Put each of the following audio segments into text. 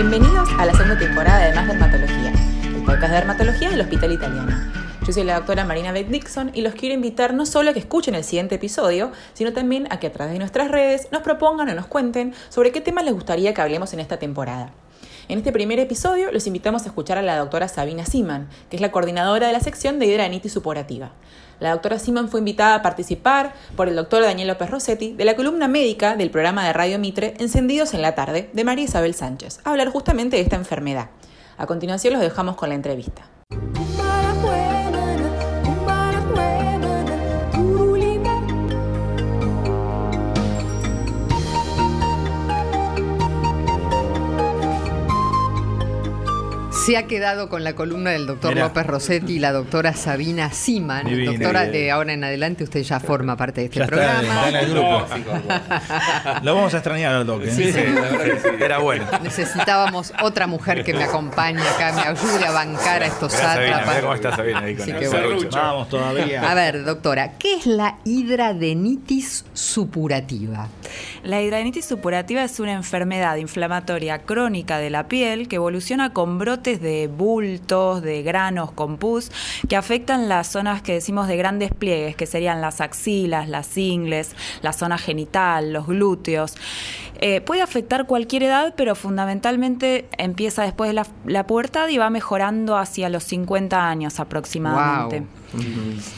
Bienvenidos a la segunda temporada de Más Dermatología, el podcast de dermatología del Hospital Italiano. Yo soy la doctora Marina Beck Dixon y los quiero invitar no solo a que escuchen el siguiente episodio, sino también a que a través de nuestras redes nos propongan o nos cuenten sobre qué temas les gustaría que hablemos en esta temporada. En este primer episodio los invitamos a escuchar a la doctora Sabina Siman, que es la coordinadora de la sección de hidradenitis supurativa. La doctora Siman fue invitada a participar por el doctor Daniel López Rossetti de la columna médica del programa de Radio Mitre Encendidos en la tarde de María Isabel Sánchez, a hablar justamente de esta enfermedad. A continuación los dejamos con la entrevista. Se ha quedado con la columna del doctor López Rossetti y la doctora Sabina Siman. doctora, de ahora en adelante usted ya forma parte de este programa. el grupo. Lo vamos a extrañar al toque. Sí, sí, Era bueno. Necesitábamos otra mujer que me acompañe acá, me ayude a bancar a estos sátrapas. ¿Cómo está Sabina ahí con Vamos todavía. A ver, doctora, ¿qué es la hidradenitis supurativa? La hidradenitis supurativa es una enfermedad inflamatoria crónica de la piel que evoluciona con brotes de bultos, de granos con pus, que afectan las zonas que decimos de gran despliegues, que serían las axilas, las ingles, la zona genital, los glúteos. Eh, puede afectar cualquier edad, pero fundamentalmente empieza después de la, la pubertad y va mejorando hacia los 50 años aproximadamente.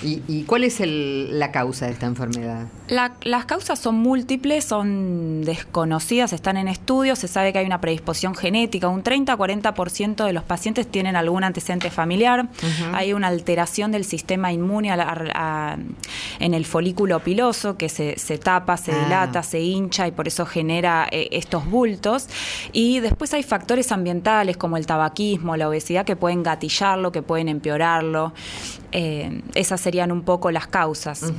¿Y, cuál es la causa de esta enfermedad? las causas son múltiples, son desconocidas, están en estudios, se sabe que hay una predisposición genética, un 30-40% de los pacientes tienen algún antecedente familiar, hay una alteración del sistema inmune en el folículo piloso que se, tapa, se ah. dilata, se hincha y por eso genera eh, estos bultos. Y después hay factores ambientales como el tabaquismo, la obesidad que pueden gatillarlo, que pueden empeorarlo. Eh, esas serían un poco las causas.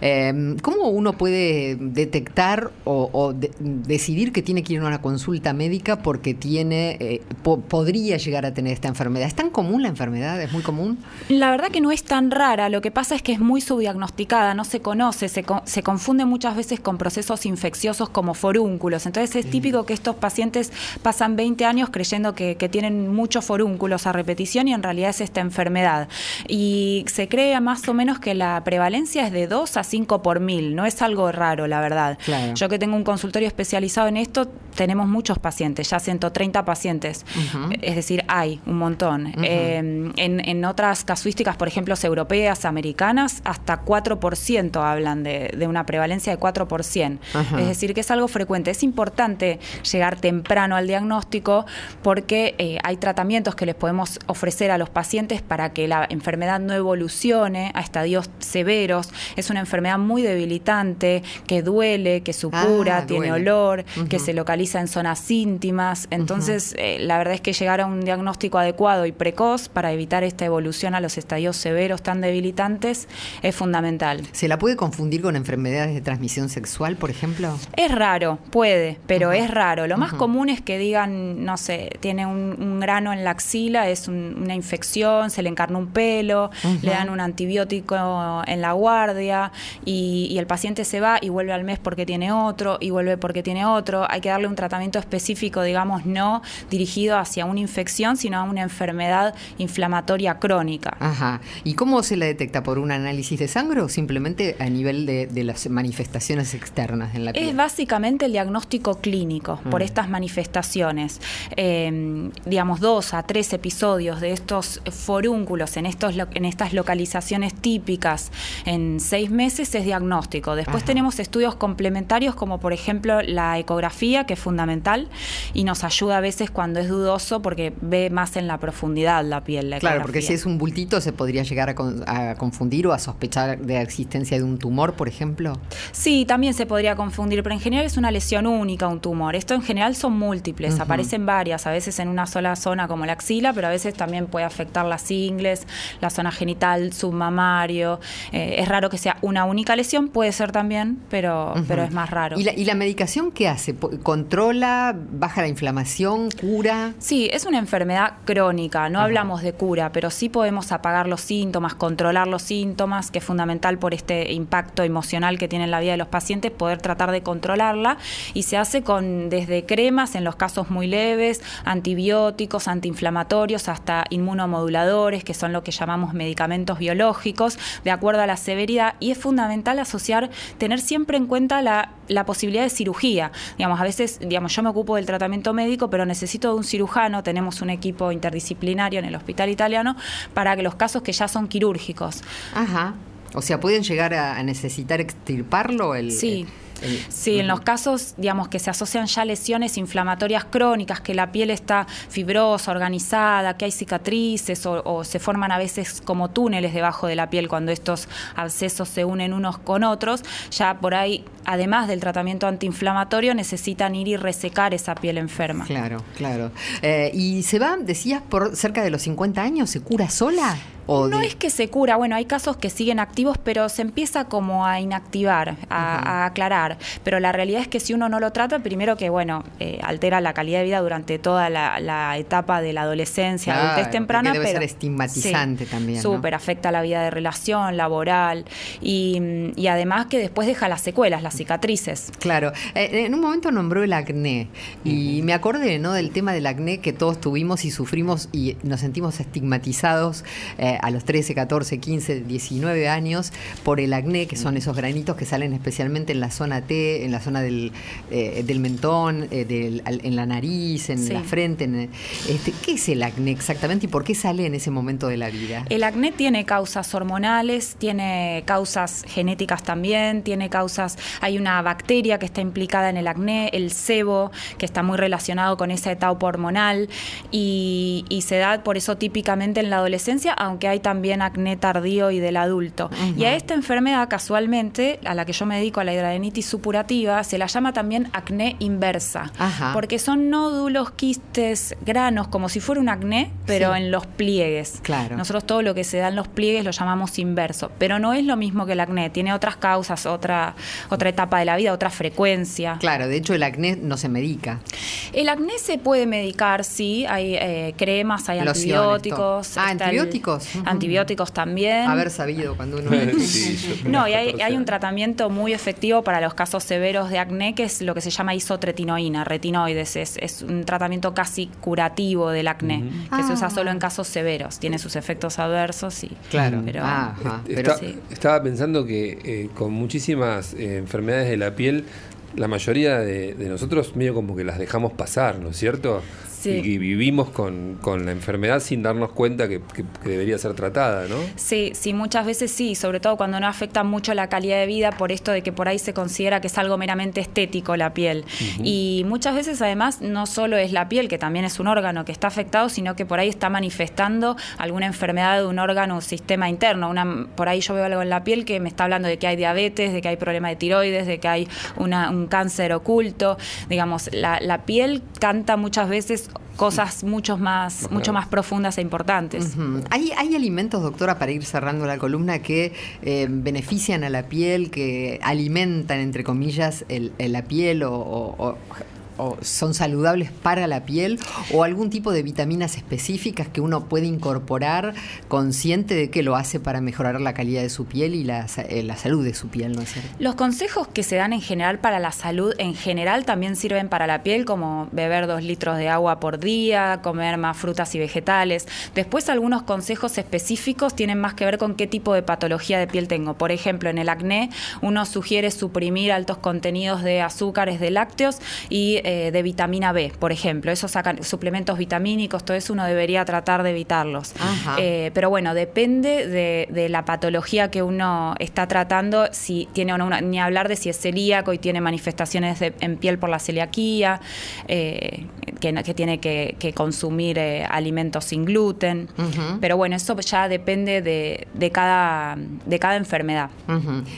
Em, ¿Cómo uno puede detectar o, decidir que tiene que ir a una consulta médica porque tiene, eh, podría llegar a tener esta enfermedad? ¿Es tan común la enfermedad? ¿Es muy común? La verdad que no es tan rara, lo que pasa es que es muy subdiagnosticada, no se conoce, se, se confunde muchas veces con procesos infecciosos como forúnculos. Entonces es típico que estos pacientes pasan 20 años creyendo que, que tienen muchos forúnculos a repetición y en realidad es esta enfermedad. Y y se cree más o menos que la prevalencia es de 2 a 5 por mil, no es algo raro, la verdad. Yo que tengo un consultorio especializado en esto, tenemos muchos pacientes, ya 130 pacientes, es decir, hay un montón. Em, en, otras casuísticas, por ejemplo, europeas, americanas, hasta 4% hablan de, una prevalencia de 4 por 100. Es decir, que es algo frecuente. Es importante llegar temprano al diagnóstico porque eh, hay tratamientos que les podemos ofrecer a los pacientes para que la enfermedad no evolucione a estadios severos. Es una enfermedad muy debilitante, que duele, que supura, ah, tiene olor, que se localiza en zonas íntimas. Entonces, eh, la verdad es que llegar a un diagnóstico adecuado y precoz para evitar esta evolución a los estadios severos tan debilitantes es fundamental. ¿Se la puede confundir con enfermedades de transmisión sexual, por ejemplo? Es raro, puede, pero es raro. Lo más común es que digan, no sé, tiene un, grano en la axila, es una infección, se le encarna un pelo, le dan un antibiótico en la guardia y, el paciente se va y vuelve al mes porque tiene otro y vuelve porque tiene otro. Hay que darle un tratamiento específico, digamos, no dirigido hacia una infección, sino a una enfermedad inflamatoria crónica. Ajá. ¿Y cómo se la detecta? ¿Por un análisis de sangre o simplemente a nivel de, las manifestaciones externas en la piel? Es básicamente el diagnóstico clínico por mm. estas manifestaciones. Em, digamos, dos a tres episodios de estos forúnculos en, estos, en estas localizaciones típicas en seis meses es diagnóstico. Después tenemos estudios complementarios como por ejemplo la ecografía, que es fundamental y nos ayuda a veces cuando es dudoso porque ve más en la profundidad la piel. claro, porque si es un bultito se podría llegar a, confundir o a sospechar de la existencia de un tumor, por ejemplo. Sí, también se podría confundir, pero en general es una lesión única un tumor. Esto en general son múltiples, aparecen varias, a veces en una sola zona como la axila, pero a veces también puede afectar las ingles, la zona genital genital, submamario. Eh, es raro que sea una única lesión, puede ser también, pero, pero es más raro. ¿Y la, ¿Y la medicación qué hace? ¿Controla, baja la inflamación, cura? Sí, es una enfermedad crónica, no hablamos de cura, pero sí podemos apagar los síntomas, controlar los síntomas, que es fundamental por este impacto emocional que tiene en la vida de los pacientes, poder tratar de controlarla y se hace con desde cremas en los casos muy leves, antibióticos, antiinflamatorios, hasta inmunomoduladores, que son lo que llamamos medicamentos biológicos, de acuerdo a la severidad, y es fundamental asociar, tener siempre en cuenta la, la posibilidad de cirugía. Digamos, a veces, digamos, yo me ocupo del tratamiento médico, pero necesito de un cirujano, tenemos un equipo interdisciplinario en el hospital italiano, para que los casos que ya son quirúrgicos. Ajá. O sea, ¿pueden llegar a necesitar extirparlo? El, sí. Sí, en los casos, digamos, que se asocian ya lesiones inflamatorias crónicas, que la piel está fibrosa, organizada, que hay cicatrices o, se forman a veces como túneles debajo de la piel cuando estos abscesos se unen unos con otros, ya por ahí, además del tratamiento antiinflamatorio, necesitan ir y resecar esa piel enferma. Claro, claro. Eh, ¿Y se va, decías, por cerca de los 50 años? ¿Se cura sola? No es que se cura, bueno, hay casos que siguen activos, pero se empieza como a inactivar, a, aclarar. Pero la realidad es que si uno no lo trata, primero que, bueno, eh, altera la calidad de vida durante toda la, etapa de la adolescencia, claro, adultez temprana. Debe pero, ser estigmatizante también. Súper, afecta la vida de relación, laboral y, además que después deja las secuelas, las cicatrices. Claro, eh, en un momento nombró el acné y me acordé, ¿no? Del tema del acné que todos tuvimos y sufrimos y nos sentimos estigmatizados. Eh, a los 13, 14, 15, 19 años por el acné, que son esos granitos que salen especialmente en la zona T, en la zona del, eh, del mentón, eh, en la nariz, en la frente. este, ¿Qué es el acné exactamente y por qué sale en ese momento de la vida? El acné tiene causas hormonales, tiene causas genéticas también, tiene causas, hay una bacteria que está implicada en el acné, el sebo, que está muy relacionado con esa etapa hormonal y, y se da por eso típicamente en la adolescencia, aunque hay también acné tardío y del adulto. Y a esta enfermedad, casualmente, a la que yo me dedico, a la hidradenitis supurativa, se la llama también acné inversa. Porque son nódulos, quistes, granos, como si fuera un acné, pero en los pliegues. Claro. Nosotros todo lo que se da en los pliegues lo llamamos inverso. Pero no es lo mismo que el acné, tiene otras causas, otra, otra etapa de la vida, otra frecuencia. Claro, de hecho el acné no se medica. El acné se puede medicar, sí, hay eh, cremas, hay antibióticos. Ah, antibióticos antibióticos también. Haber sabido cuando uno... no, y hay, un tratamiento muy efectivo para los casos severos de acné que es lo que se llama isotretinoína, retinoides. Es, un tratamiento casi curativo del acné, que se usa solo en ah. casos severos. Tiene sus efectos adversos y... Claro. Pero, Estaba pensando que eh, con muchísimas eh, enfermedades de la piel la mayoría de, de, nosotros medio como que las dejamos pasar, ¿no es cierto? Y, vivimos con, la enfermedad sin darnos cuenta que, debería ser tratada, ¿no? Sí, sí, muchas veces sí, sobre todo cuando no afecta mucho la calidad de vida por esto de que por ahí se considera que es algo meramente estético la piel. Y muchas veces además no solo es la piel, que también es un órgano que está afectado, sino que por ahí está manifestando alguna enfermedad de un órgano o sistema interno. Una, por ahí yo veo algo en la piel que me está hablando de que hay diabetes, de que hay problema de tiroides, de que hay un cáncer oculto. Digamos, la, la piel canta muchas veces cosas mucho más, mucho más profundas e importantes. ¿Hay, ¿Hay alimentos, doctora, para ir cerrando la columna, que eh, benefician a la piel, que alimentan, entre comillas, el, la piel o o son saludables para la piel o algún tipo de vitaminas específicas que uno puede incorporar consciente de que lo hace para mejorar la calidad de su piel y la, eh, la salud de su piel, ¿no es cierto? Los consejos que se dan en general para la salud en general también sirven para la piel, como beber dos litros de agua por día, comer más frutas y vegetales. Después algunos consejos específicos tienen más que ver con qué tipo de patología de piel tengo. Por ejemplo, en el acné uno sugiere suprimir altos contenidos de azúcares de lácteos y eh, de vitamina B, por ejemplo. Esos suplementos vitamínicos, todo eso uno debería tratar de evitarlos. Eh, pero bueno, depende de, la patología que uno está tratando, si tiene no ni hablar de si es celíaco y tiene manifestaciones en piel por la celiaquía, eh, que, tiene que, consumir alimentos sin gluten. Pero bueno, eso ya depende de, cada, de cada enfermedad.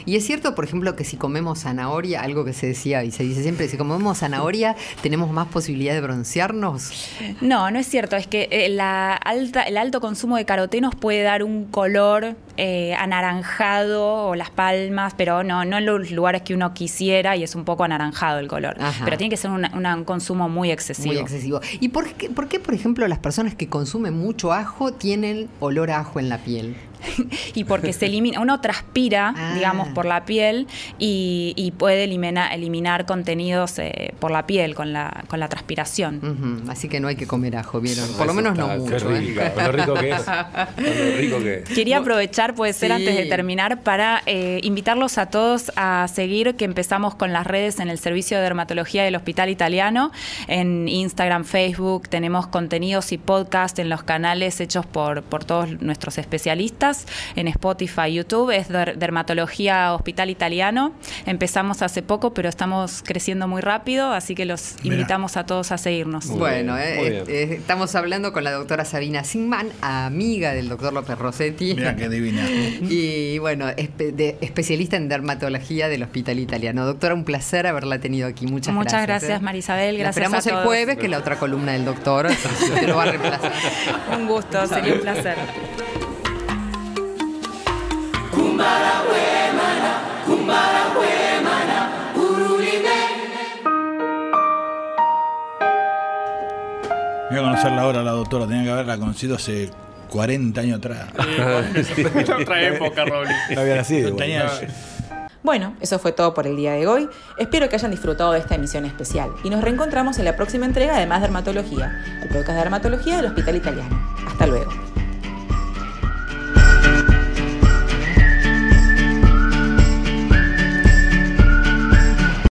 Y es cierto, por ejemplo, que si comemos zanahoria, algo que se decía y se dice siempre, si comemos zanahoria, tenemos más posibilidad de broncearnos? No, no es cierto. Es que eh, la alta, el alto consumo de carotenos puede dar un color eh, anaranjado o las palmas, pero no, no en los lugares que uno quisiera y es un poco anaranjado el color. Pero tiene que ser un consumo muy excesivo. Muy excesivo. ¿Y por qué, por qué, por ejemplo, las personas que consumen mucho ajo tienen olor a ajo en la piel? y porque se elimina, uno transpira, ah. digamos, por la piel y, puede eliminar, eliminar contenidos eh, por la piel con la, con la transpiración. Así que no hay que comer ajo, ¿vieron? Por lo menos no mucho. Qué ¿eh? lo rico que es. Lo rico que es. Quería aprovechar, puede ser antes de terminar, para eh, invitarlos a todos a seguir que empezamos con las redes en el Servicio de Dermatología del Hospital Italiano, en Instagram, Facebook, tenemos contenidos y podcast en los canales hechos por, por todos nuestros especialistas en Spotify, YouTube, es Dermatología Hospital Italiano. Empezamos hace poco, pero estamos creciendo muy rápido, así que los invitamos a todos a seguirnos. bueno, eh, eh, estamos hablando con la doctora Sabina Sigman, amiga del doctor López Rossetti. Mira qué divina. y bueno, especialista en dermatología del Hospital Italiano. Doctora, un placer haberla tenido aquí. Muchas, gracias. Muchas gracias, ¿eh? Marisabel. Gracias esperamos el jueves, que la otra columna del doctor te lo va a reemplazar. un gusto, sería un placer. Voy a conocerla ahora, la doctora. Tenía que haberla conocido hace 40 años atrás. otra época, Rolly. No había nacido. Bueno, eso fue todo por el día de hoy. Espero que hayan disfrutado de esta emisión especial y nos reencontramos en la próxima entrega de Más Dermatología, el podcast de dermatología del Hospital Italiano. Hasta luego.